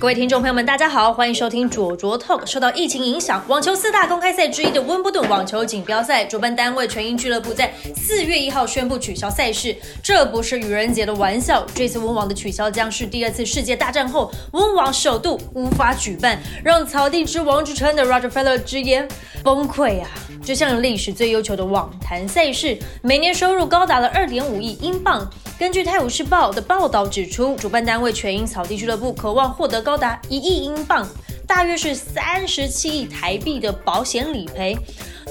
各位听众朋友们，大家好，欢迎收听卓卓 Talk。受到疫情影响，网球四大公开赛之一的温布顿网球锦标赛主办单位全英俱乐部在四月一号宣布取消赛事。这不是愚人节的玩笑，这次温网的取消将是第二次世界大战后温网首度无法举办，让草地之王之称的 Roger Federer 直言崩溃啊！这项历史最悠久的网坛赛事，每年收入高达了二点五亿英镑。根据《泰晤士报》的报道指出，主办单位全英草地俱乐部渴望获得高达一亿英镑，大约是三十七亿台币的保险理赔。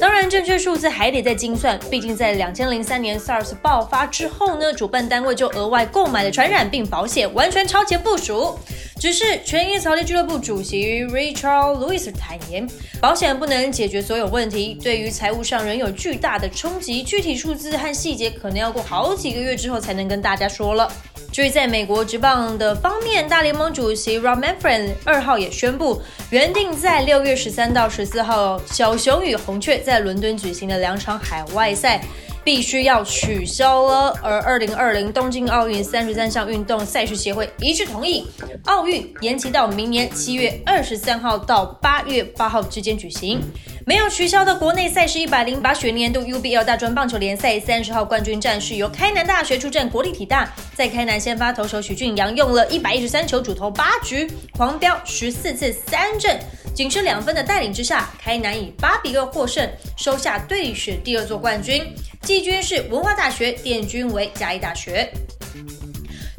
当然，正确数字还得再精算，毕竟在两千零三年 SARS 爆发之后呢，主办单位就额外购买了传染病保险，完全超前部署。只是全英草地俱乐部主席 Richard Lewis 坦言，保险不能解决所有问题，对于财务上仍有巨大的冲击。具体数字和细节可能要过好几个月之后才能跟大家说了。至于在美国职棒的方面，大联盟主席 Rob Manfred 二号也宣布，原定在六月十三到十四号小熊与红雀在伦敦举行的两场海外赛。必须要取消了，而二零二零东京奥运三十三项运动赛事协会一致同意，奥运延期到明年七月二十三号到八月八号之间举行。没有取消的国内赛事一百零八学年度 UBL 大专棒球联赛三十号冠军战是由开南大学出战国立体大，在开南先发投手许俊阳用了一百一十三球主投八局，狂飙十四次三振。仅是两分的带领之下，开南以八比二获胜，收下队史第二座冠军。季军是文化大学，殿军为嘉义大学。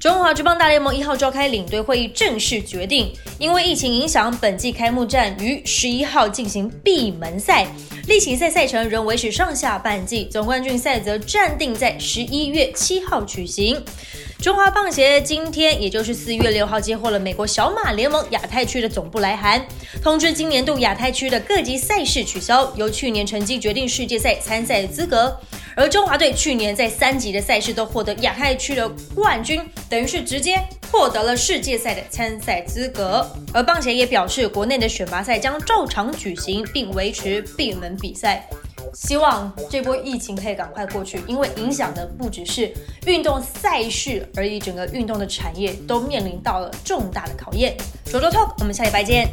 中华职棒大联盟一号召开领队会议，正式决定，因为疫情影响，本季开幕战于十一号进行闭门赛，例行赛赛程仍维持上下半季，总冠军赛则暂定在十一月七号举行。中华棒协今天，也就是四月六号，接获了美国小马联盟亚太区的总部来函，通知今年度亚太区的各级赛事取消，由去年成绩决定世界赛参赛资格。而中华队去年在三级的赛事都获得亚太区的冠军，等于是直接获得了世界赛的参赛资格。而棒协也表示，国内的选拔赛将照常举行，并维持闭门比赛。希望这波疫情可以赶快过去，因为影响的不只是运动赛事而已，整个运动的产业都面临到了重大的考验。卓卓 talk，我们下礼拜见。